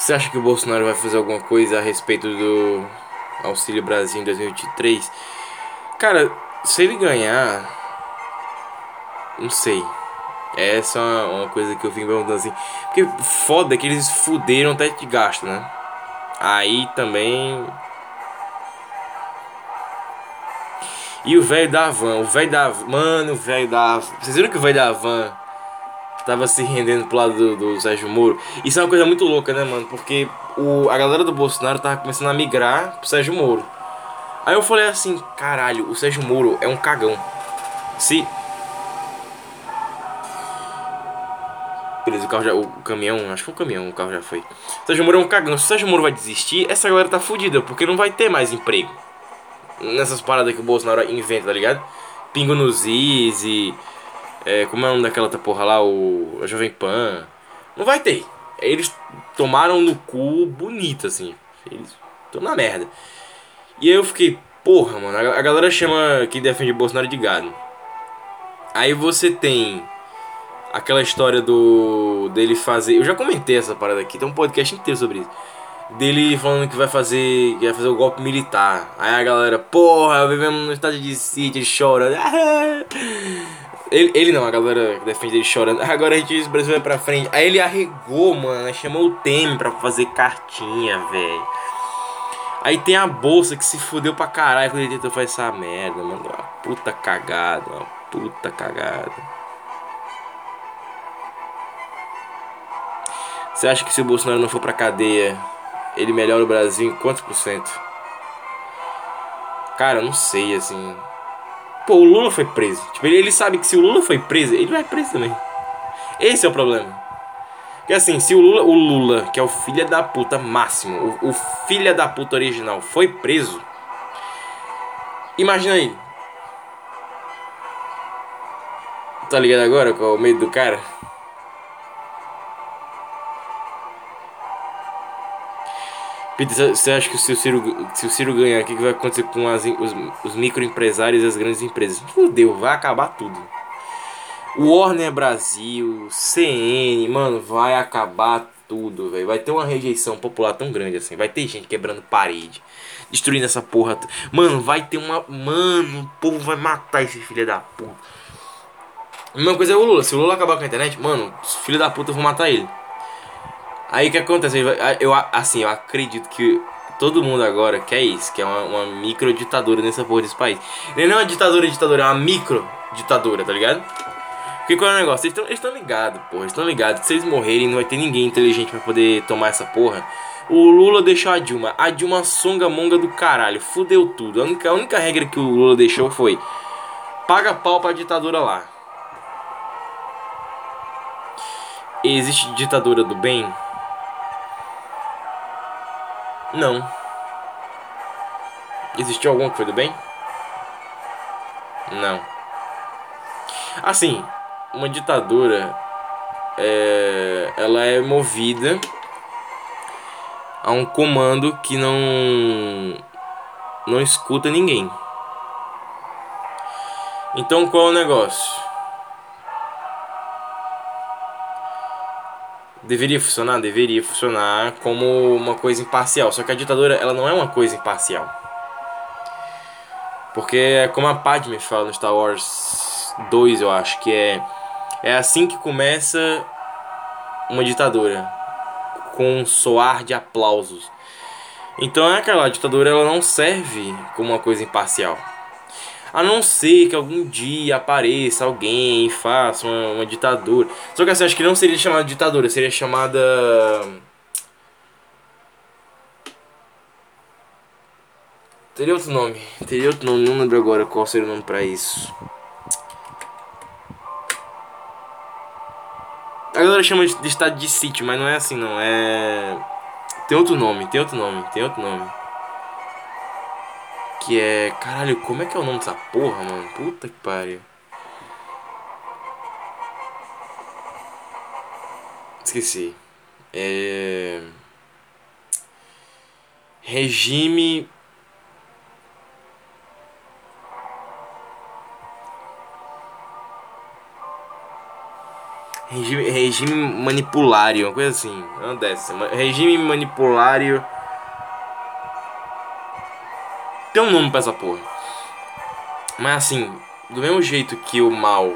Você acha que o Bolsonaro vai fazer alguma coisa a respeito do Auxílio Brasil em 2023? Cara, se ele ganhar. Não sei. Essa é uma, uma coisa que eu vim perguntando assim. Porque foda que eles fuderam teto de gasto, né? Aí também. E o velho da van, o velho da Mano, o velho da Vocês viram que o velho da van tava se rendendo pro lado do, do Sérgio Moro? Isso é uma coisa muito louca, né, mano? Porque o, a galera do Bolsonaro tava começando a migrar pro Sérgio Moro. Aí eu falei assim, caralho, o Sérgio Moro é um cagão. Se. Beleza, o carro já. O caminhão, acho que o caminhão, o carro já foi. O Sérgio Moro é um cagão. Se o Sérgio Moro vai desistir, essa galera tá fudida, porque não vai ter mais emprego. Nessas paradas que o Bolsonaro inventa, tá ligado? Pingo nos Easy. É, como é o nome daquela porra lá? O. A Jovem Pan. Não vai ter. Eles tomaram no cu bonito, assim. Eles estão na merda. E aí eu fiquei, porra, mano, a galera chama quem defende Bolsonaro de gado. Aí você tem aquela história do dele fazer, eu já comentei essa parada aqui, tem um podcast inteiro sobre isso. Dele falando que vai fazer, que vai fazer o golpe militar. Aí a galera, porra, vivemos no estado de sítio, chora. *laughs* Ele, ele não, a galera que defende ele chorando. *laughs* Agora a gente o Brasil vai pra frente. Aí ele arregou, mano. Chamou o Temer pra fazer cartinha, velho. Aí tem a bolsa que se fudeu pra caralho quando ele tentou fazer essa merda, mano. Uma puta cagada, uma puta cagada. Você acha que se o Bolsonaro não for pra cadeia, ele melhora o Brasil em quantos por cento? Cara, eu não sei, assim. Pô, o Lula foi preso. Tipo, ele, ele sabe que se o Lula foi preso, ele vai preso também. Esse é o problema. Porque assim, se o Lula, o Lula, que é o filho da puta máximo, o, o filho da puta original, foi preso. Imagina aí. Tá ligado agora com o medo do cara? Você acha que se o Ciro, se o Ciro ganhar, o que, vai acontecer com as, os, os microempresários e as grandes empresas? Fudeu, vai acabar tudo. Warner Brasil, CN, mano, vai acabar tudo, velho. Vai ter uma rejeição popular tão grande assim. Vai ter gente quebrando parede, destruindo essa porra. Mano, vai ter uma. Mano, o povo vai matar esse filho da puta. A mesma coisa é o Lula. Se o Lula acabar com a internet, mano, os filhos da puta vão matar ele. Aí o que acontece? Eu, assim, eu acredito que todo mundo agora quer isso, que é uma, uma micro ditadura nessa porra desse país. Ele não é uma ditadura ditadura, é uma micro ditadura, tá ligado? Porque qual é o negócio? Eles estão ligados, porra. Eles estão ligados. Se eles morrerem, não vai ter ninguém inteligente para poder tomar essa porra. O Lula deixou a Dilma. A Dilma songa monga do caralho. Fudeu tudo. A única, a única regra que o Lula deixou foi: paga pau pra ditadura lá. Existe ditadura do bem? Não. Existiu alguma que foi do bem? Não. Assim, uma ditadura é, ela é movida a um comando que não não escuta ninguém. Então qual é o negócio? Deveria funcionar? Deveria funcionar como uma coisa imparcial. Só que a ditadura ela não é uma coisa imparcial. Porque é como a Padme fala no Star Wars 2, eu acho, que é é assim que começa uma ditadura, com um soar de aplausos. Então é aquela ditadura, ela não serve como uma coisa imparcial. A não ser que algum dia apareça alguém e faça uma, uma ditadura. Só que assim, acho que não seria chamada ditadura, seria chamada. Teria outro nome. Teria outro nome, não lembro agora qual seria o nome pra isso. A galera chama de estado de sítio, mas não é assim não, é. Tem outro nome, tem outro nome, tem outro nome. Que é. Caralho, como é que é o nome dessa porra, mano? Puta que pariu. Esqueci. É. Regime Regime, regime manipulário, uma coisa assim. Uma dessa. Regime manipulário. Tem um nome pra essa porra. Mas assim, do mesmo jeito que o mal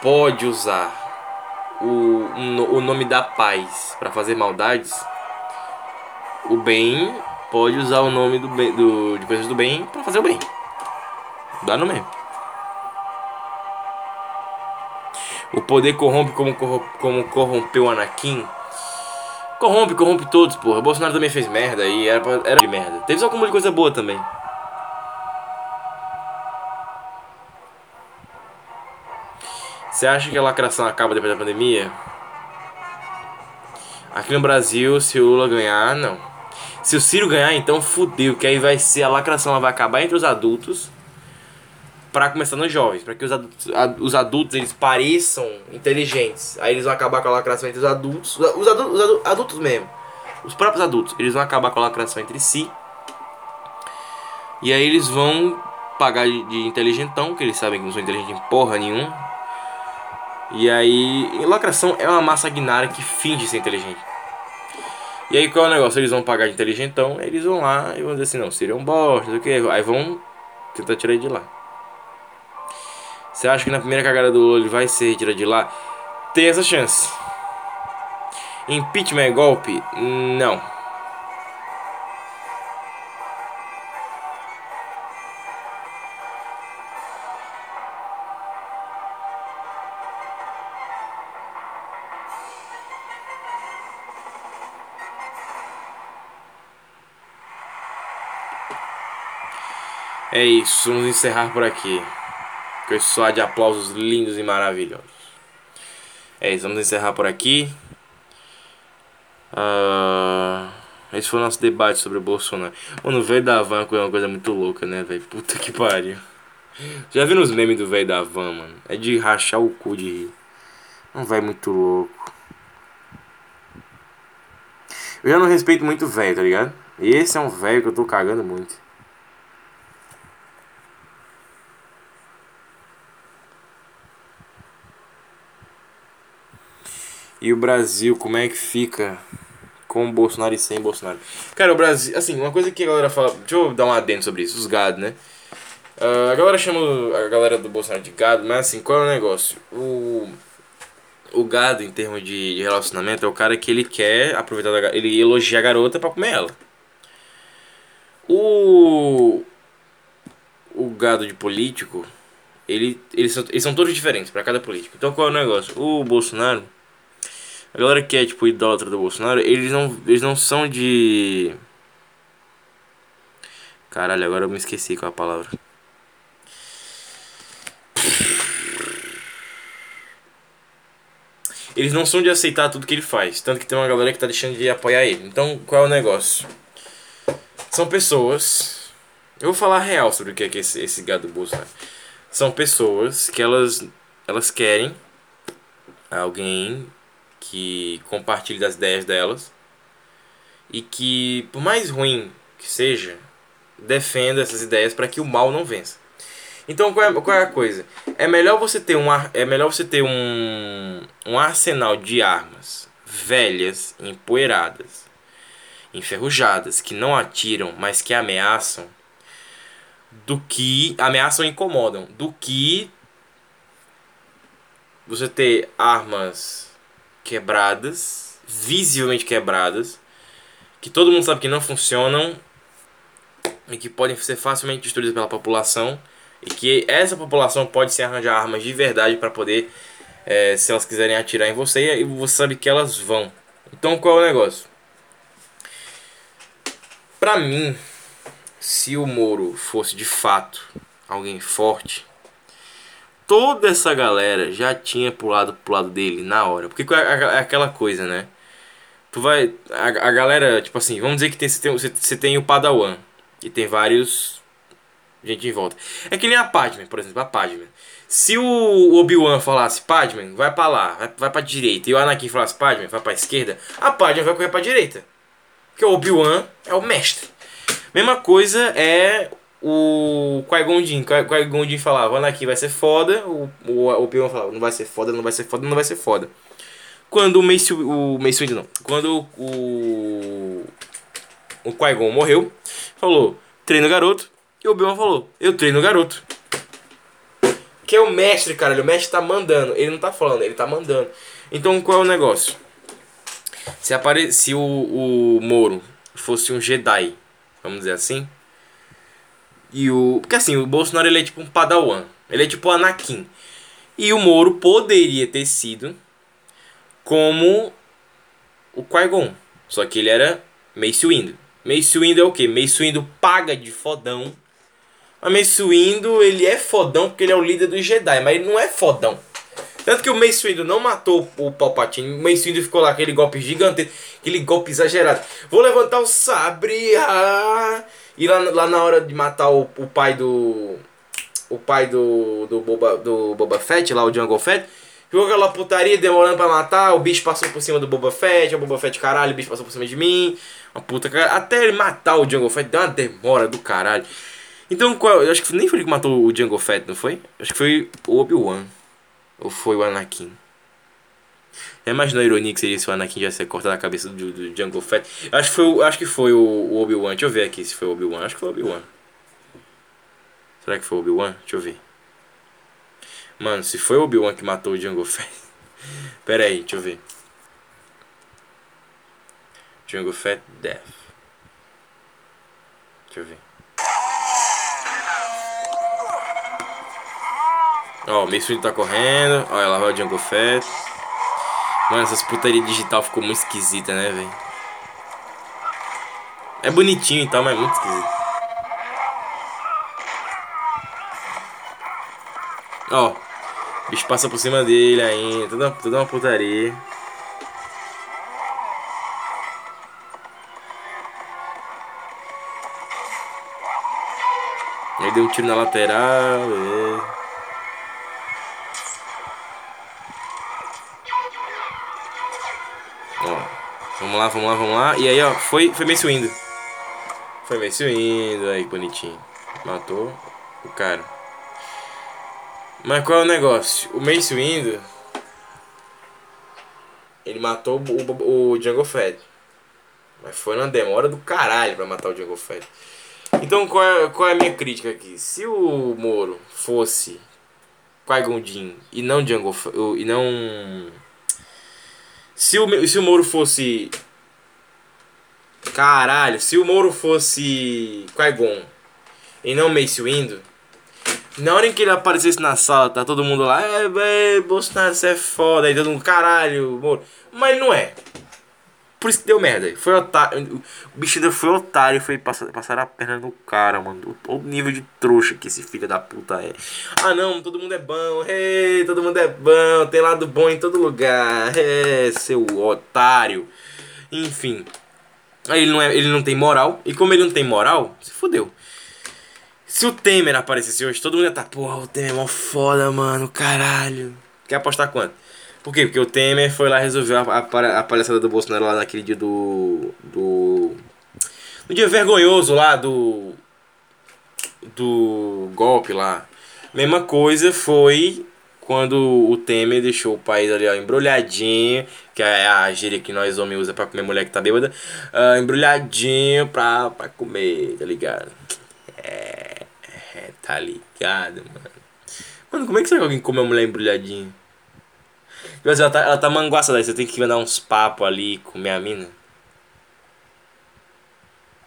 pode usar o, o nome da paz para fazer maldades, o bem pode usar o nome do, bem, do de coisas do bem para fazer o bem. Dá no mesmo. O poder corrompe como, como corrompeu Anakin. Corrompe, corrompe todos, porra. Bolsonaro também fez merda e era, pra, era de merda. Teve só de coisa boa também. Você acha que a lacração acaba depois da pandemia? Aqui no Brasil, se o Lula ganhar, não. Se o Ciro ganhar, então fudeu, que aí vai ser a lacração, ela vai acabar entre os adultos para começar nos jovens, para que os adultos, os adultos eles pareçam inteligentes. Aí eles vão acabar com a lacração entre os adultos, os adultos, os adultos mesmo. Os próprios adultos, eles vão acabar com a lacração entre si. E aí eles vão pagar de, de inteligentão, que eles sabem que não são inteligentes em porra nenhuma. E aí, lacração é uma massa agnária que finge ser inteligente. E aí qual é o negócio? Eles vão pagar de inteligentão, eles vão lá e vão dizer assim, não, seria um bosta, o que. Aí vão tentar tirar ele de lá. Você acha que na primeira cagada do Lula ele vai ser retirado de lá? Tem essa chance. Impeachment é golpe? Não. É isso, vamos encerrar por aqui. Esse de aplausos lindos e maravilhosos. É isso, vamos encerrar por aqui. Uh, esse foi o nosso debate sobre o Bolsonaro. Mano, o velho da van é uma coisa muito louca, né, velho? Puta que pariu. Já viram os memes do velho da van, mano? É de rachar o cu de rir. Um velho muito louco. Eu já não respeito muito velho, tá ligado? Esse é um velho que eu tô cagando muito. E o Brasil, como é que fica com o Bolsonaro e sem Bolsonaro? Cara, o Brasil, assim, uma coisa que a galera fala. Deixa eu dar um adendo sobre isso, os gado, né? Uh, a galera chama a galera do Bolsonaro de gado, mas assim, qual é o negócio? O, o gado, em termos de, de relacionamento, é o cara que ele quer aproveitar da ele elogia a garota pra comer ela. O. O gado de político, ele, eles, são, eles são todos diferentes para cada político. Então qual é o negócio? O Bolsonaro a galera que é tipo idólatra do Bolsonaro, eles não, eles não são de. Caralho, agora eu me esqueci qual é a palavra. Eles não são de aceitar tudo que ele faz. Tanto que tem uma galera que tá deixando de apoiar ele. Então, qual é o negócio? São pessoas. Eu vou falar real sobre o que é, que esse, esse gado Bolsonaro. São pessoas que elas, elas querem alguém que compartilhe das ideias delas e que, por mais ruim que seja, defenda essas ideias para que o mal não vença. Então qual é, qual é a coisa? É melhor você ter um é melhor você ter um, um arsenal de armas velhas, empoeiradas, enferrujadas, que não atiram, mas que ameaçam, do que ameaçam e incomodam, do que você ter armas quebradas, visivelmente quebradas, que todo mundo sabe que não funcionam e que podem ser facilmente destruídas pela população e que essa população pode se arranjar armas de verdade para poder, é, se elas quiserem atirar em você, e você sabe que elas vão. Então qual é o negócio? Pra mim, se o Moro fosse de fato alguém forte, toda essa galera já tinha pulado pro lado dele na hora. Porque é aquela coisa, né? Tu vai. A, a galera, tipo assim, vamos dizer que você, tem, você tem o Padawan. E tem vários. Gente em volta. É que nem a Padme, por exemplo, a Padme. Se o Obi-Wan falasse Padme, vai pra lá, vai, vai pra direita. E o Anakin falasse Padme, vai pra esquerda. A Padme vai correr pra direita. Porque o Obi-Wan é o mestre. Mesma coisa é o Qui-Gon Jinn, Qui-Gon Jinn falava, vai ser foda, o, o, Obi-Wan falava, não vai ser foda, não vai ser foda, não vai ser foda. Quando o Mace, o Mace Windu não, quando o, o Qui-Gon morreu, falou, treina o garoto, e o Obi-Wan falou, eu treino o garoto. Que é o mestre, cara, o mestre tá mandando, ele não tá falando, ele tá mandando. Então qual é o negócio? Se, apare... Se o, o Moro fosse um Jedi, vamos dizer assim. E o. Porque assim, o Bolsonaro ele é tipo um padawan. Ele é tipo o Anakin. E o Moro poderia ter sido como o Qui-Gon. Só que ele era Mace Windu. Mace Windu é o quê? Mace Windu paga de fodão. Mas Mace Windu, ele é fodão porque ele é o líder dos Jedi, mas ele não é fodão. Tanto que o Mace Windu não matou o Palpatine. O Mace Windu ficou lá, aquele golpe gigante, aquele golpe exagerado. Vou levantar o sabre. Ah, e lá, lá na hora de matar o, o pai do. O pai do. Do Boba, do Boba Fett, lá o Jungle Fett. Ficou aquela putaria demorando pra matar. O bicho passou por cima do Boba Fett. O Boba Fett, caralho, o bicho passou por cima de mim. Uma puta cara. Até ele matar o Jungle Fett deu uma demora do caralho. Então, qual, eu acho que nem foi ele que matou o Jungle Fett, não foi? Acho que foi o Obi-Wan. Ou foi o Anakin? Imagina a ironia que seria se o Anakin já ser cortado a cabeça do, do Jungle Fett. Acho que foi, acho que foi o, o Obi-Wan. Deixa eu ver aqui se foi o Obi-Wan. Acho que foi o Obi-Wan. Será que foi o Obi-Wan? Deixa eu ver. Mano, se foi o Obi-Wan que matou o Jungle Fett. *laughs* Pera aí, deixa eu ver. Jungle Fett Death. Deixa eu ver. Ó, o Mace tá correndo. Olha lá vai o Jungle Fett. Mano, essas putaria digital ficou muito esquisita, né, velho? É bonitinho e tal, mas é muito esquisito. Ó, o bicho passa por cima dele ainda. Toda, uma putaria. Aí deu um tiro na lateral. É. lá, vamos lá, vamos lá. E aí, ó, foi, foi Mace. Foi Mace Windu, aí, bonitinho. Matou o cara. Mas qual é o negócio? O Mace Windu... Ele matou o, o Jungle Fett. Mas foi na demora do caralho pra matar o Jungle Fett. Então qual é, qual é a minha crítica aqui? Se o Moro fosse Qui-Gon e não Jungle e não se o, se o Moro fosse. Caralho, se o Moro fosse Qui-Gon e não Mace Windu, na hora em que ele aparecesse na sala, tá todo mundo lá, é, é Bolsonaro, você é foda, aí todo mundo, caralho, Moro. Mas não é. Por isso que deu merda. Foi otário. O bicho ainda foi otário. Foi passar, passar a perna no cara, mano. O, o nível de trouxa que esse filho da puta é. Ah não, todo mundo é bom. Hey, todo mundo é bom. Tem lado bom em todo lugar. É, seu otário. Enfim. Ele não, é, ele não tem moral. E como ele não tem moral, se fudeu. Se o Temer aparecesse hoje, todo mundo ia estar, tá, porra, o Temer é mó foda, mano, caralho. Quer apostar quanto? Por quê? Porque o Temer foi lá resolver a, a, a palhaçada do Bolsonaro lá naquele dia do. do. No dia vergonhoso lá do. do golpe lá. Mesma coisa foi quando o Temer deixou o país ali ó, embrulhadinho, que é a gíria que nós homens usa pra comer mulher que tá bêbada, uh, embrulhadinho pra, pra comer, tá ligado? É, é, tá ligado, mano. Mano, como é que será que alguém come uma mulher embrulhadinho? Tipo assim, ela tá, ela tá manguaça daí, você tem que mandar uns papos ali com minha mina.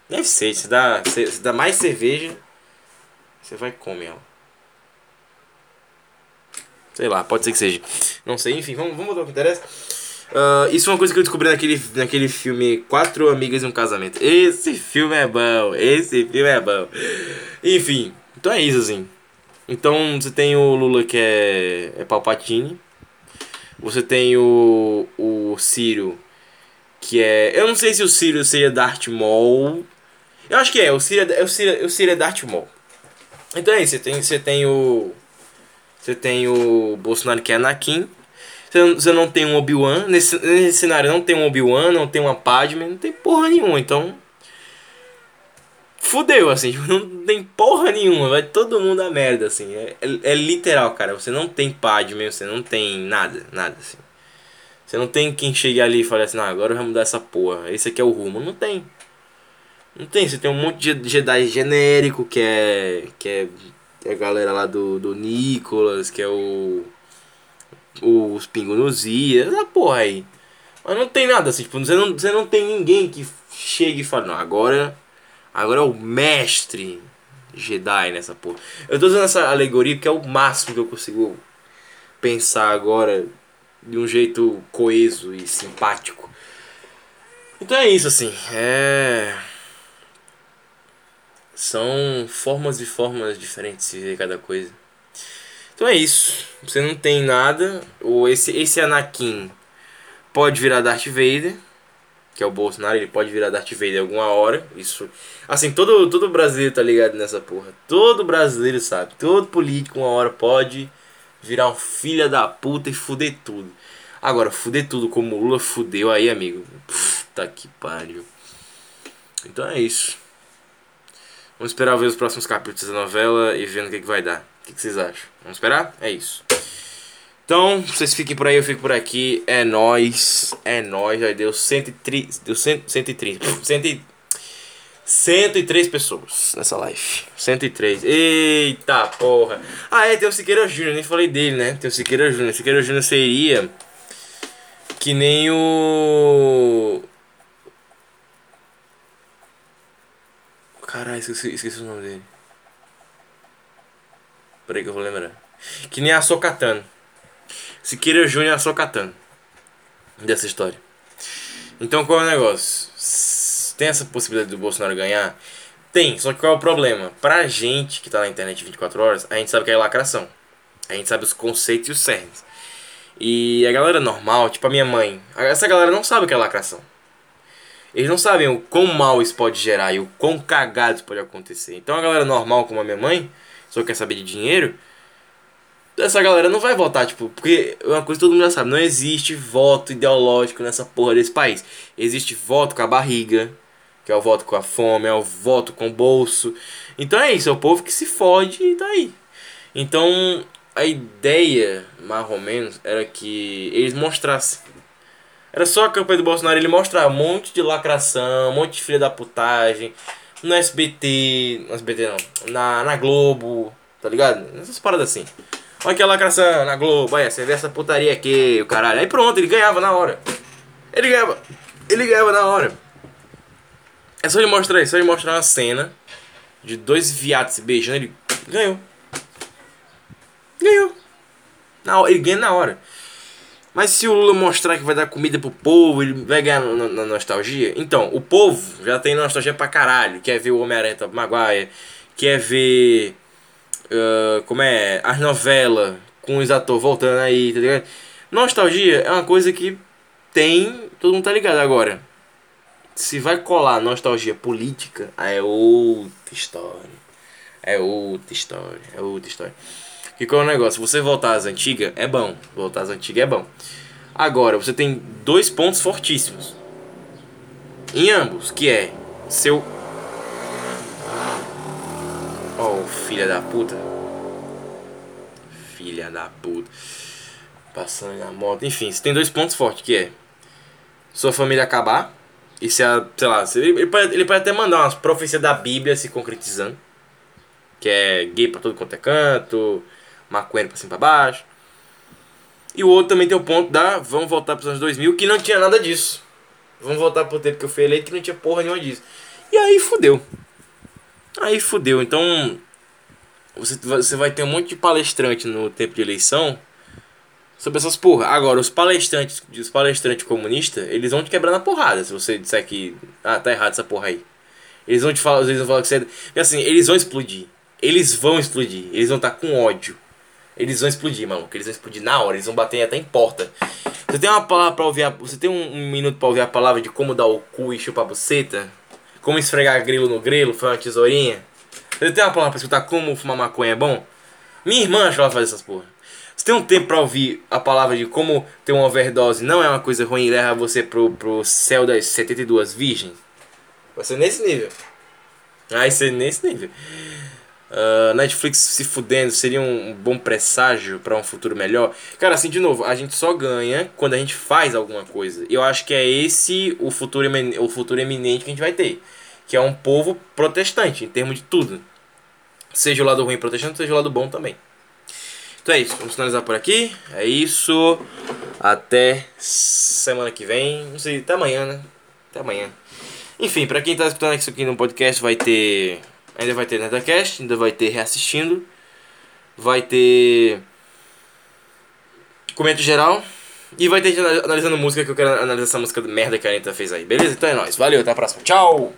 Deve ser, se dá, se, se dá mais cerveja, você vai comer ela. Sei lá, pode ser que seja. Não sei, enfim, vamos, vamos mudar o que interessa. Uh, isso é uma coisa que eu descobri naquele, naquele filme Quatro Amigas e um Casamento. Esse filme é bom, esse filme é bom. Enfim, então é isso assim. Então você tem o Lula que é, é Palpatine. Você tem o, o Ciro, que é. Eu não sei se o Ciro seria Darth Maul. Eu acho que é, o Ciro é, o Ciro, o Ciro é Darth Maul. Então é isso, você tem, você tem o. Você tem o Bolsonaro que é Anakin. Você, não tem um Obi-Wan. Nesse, nesse cenário não tem um Obi-Wan, não tem uma Padme, não tem porra nenhuma. Então fudeu, assim, *laughs* tipo, não tem porra nenhuma, vai todo mundo a merda, assim. É, é, é, literal, cara. Você não tem Padme, você não tem nada, nada, assim. Você não tem quem chegue ali e fale assim, ah, agora vai mudar essa porra. Esse aqui é o rumo. Não tem. Não tem. Você tem um monte de Jedi genérico, que é. Que é, é a galera lá do, do Nicolas, que é o. Os Pingo nos Ia, essa porra aí. Mas não tem nada assim, tipo, você não, você não tem ninguém que chega e fala, não, agora. Agora é o mestre Jedi nessa porra. Eu tô usando essa alegoria porque é o máximo que eu consigo pensar agora de um jeito coeso e simpático. Então é isso assim. É. São formas e formas diferentes de ver cada coisa. Então é isso. Você não tem nada. Ou esse, esse Anakin pode virar Darth Vader. Que é o Bolsonaro, ele pode virar Darth Vader alguma hora. Isso. Assim, todo, todo brasileiro tá ligado nessa porra. Todo brasileiro sabe. Todo político uma hora pode virar um filho da puta e fuder tudo. Agora, fuder tudo como o Lula fudeu aí, amigo. Puta que pariu. Então é isso. Vamos esperar ver os próximos capítulos da novela e vendo o que, que vai dar. O que, que vocês acham? Vamos esperar? É isso. Então, vocês fiquem por aí, eu fico por aqui. É nóis. É nóis. Já deu 103. Deu 130. 100, 103 pessoas nessa live. 103. Eita porra. Ah, é, tem o Siqueira Júnior. Nem falei dele, né? Tem o Siqueira Júnior. Siqueira Júnior seria. Que nem o. Caralho, esqueci, esqueci o nome dele. Peraí que eu vou lembrar. Que nem a Sokatan. Siqueira Júnior a Sokatan. Dessa história. Então qual é o negócio? Tem essa possibilidade do Bolsonaro ganhar? Tem, só que qual é o problema? Pra gente que tá na internet 24 horas, a gente sabe que é lacração. A gente sabe os conceitos e os cernes. E a galera normal, tipo a minha mãe, essa galera não sabe o que é lacração. Eles não sabem o quão mal isso pode gerar e o quão cagado isso pode acontecer. Então a galera normal, como a minha mãe, só quer saber de dinheiro, essa galera não vai votar, tipo, porque é uma coisa que todo mundo já sabe, não existe voto ideológico nessa porra desse país. Existe voto com a barriga, que é o voto com a fome, é o voto com o bolso. Então é isso, é o povo que se fode e tá aí. Então a ideia, mais ou menos, era que eles mostrassem era só a campanha do Bolsonaro ele mostrar um monte de lacração, um monte de filha da putagem. No SBT. No SBT não. Na, na Globo. Tá ligado? Essas paradas assim. Olha que lacração na Globo. Olha, você vê essa putaria aqui, o caralho. Aí pronto, ele ganhava na hora. Ele ganhava. Ele ganhava na hora. É só ele mostrar isso, só ele mostrar uma cena de dois viados se beijando, ele ganhou. Ganhou. Na ele ganha na hora. Mas se o Lula mostrar que vai dar comida pro povo, ele vai ganhar na, na nostalgia? Então, o povo já tem nostalgia pra caralho. Quer ver o Homem-Aranha Maguire, quer ver. Uh, como é? As novelas com os atores voltando aí, tá ligado? Nostalgia é uma coisa que tem. Todo mundo tá ligado agora. Se vai colar nostalgia política, aí é outra história. É outra história. É outra história. Que qual é o negócio? Você voltar às antigas é bom. Voltar às antigas é bom. Agora, você tem dois pontos fortíssimos. Em ambos, que é seu. Oh, filha da puta. Filha da puta. Passando na moto. Enfim, você tem dois pontos fortes, que é sua família acabar. E se a, sei lá, ele pode, ele pode até mandar umas profecias da Bíblia se concretizando. Que é gay pra todo quanto é canto, maconha pra cima pra baixo. E o outro também tem o ponto da vamos voltar para os anos 2000, que não tinha nada disso. Vamos voltar pro tempo que eu fui eleito que não tinha porra nenhuma disso. E aí fudeu. Aí fudeu. Então, você, você vai ter um monte de palestrante no tempo de eleição sobre essas porra. Agora, os palestrantes, os palestrantes comunistas, eles vão te quebrar na porrada se você disser que ah, tá errado essa porra aí. Eles vão te falar, vezes vão falar que você é... assim, eles vão explodir. Eles vão explodir. Eles vão estar tá com ódio. Eles vão explodir, maluco. Eles vão explodir na hora. Eles vão bater até em porta. Você tem uma palavra pra ouvir. A, você tem um, um, minuto pra ouvir a palavra de como dar o cu e chupar a buceta? Como esfregar grilo no grelo? Foi uma tesourinha? Você tem uma palavra pra escutar como fumar maconha é bom? Minha irmã acha fazer essas porra. Você tem um tempo pra ouvir a palavra de como ter uma overdose não é uma coisa ruim e leva você pro, pro céu das 72 virgens? Vai ser nesse nível. Vai ser nesse nível. Uh, Netflix se fudendo seria um bom presságio para um futuro melhor? Cara, assim, de novo, a gente só ganha quando a gente faz alguma coisa. Eu acho que é esse o futuro, o futuro eminente que a gente vai ter. Que é um povo protestante, em termos de tudo. Seja o lado ruim protestante, seja o lado bom também. Então é isso, vamos finalizar por aqui. É isso. Até semana que vem. Não sei, até amanhã, né? Até amanhã. Enfim, pra quem tá escutando isso aqui no podcast, vai ter. Ainda vai ter Netacast, ainda vai ter reassistindo. Vai ter. Comento geral. E vai ter analisando música, que eu quero analisar essa música merda que a Anitta fez aí. Beleza? Então é nóis. Valeu, até a próxima. Tchau!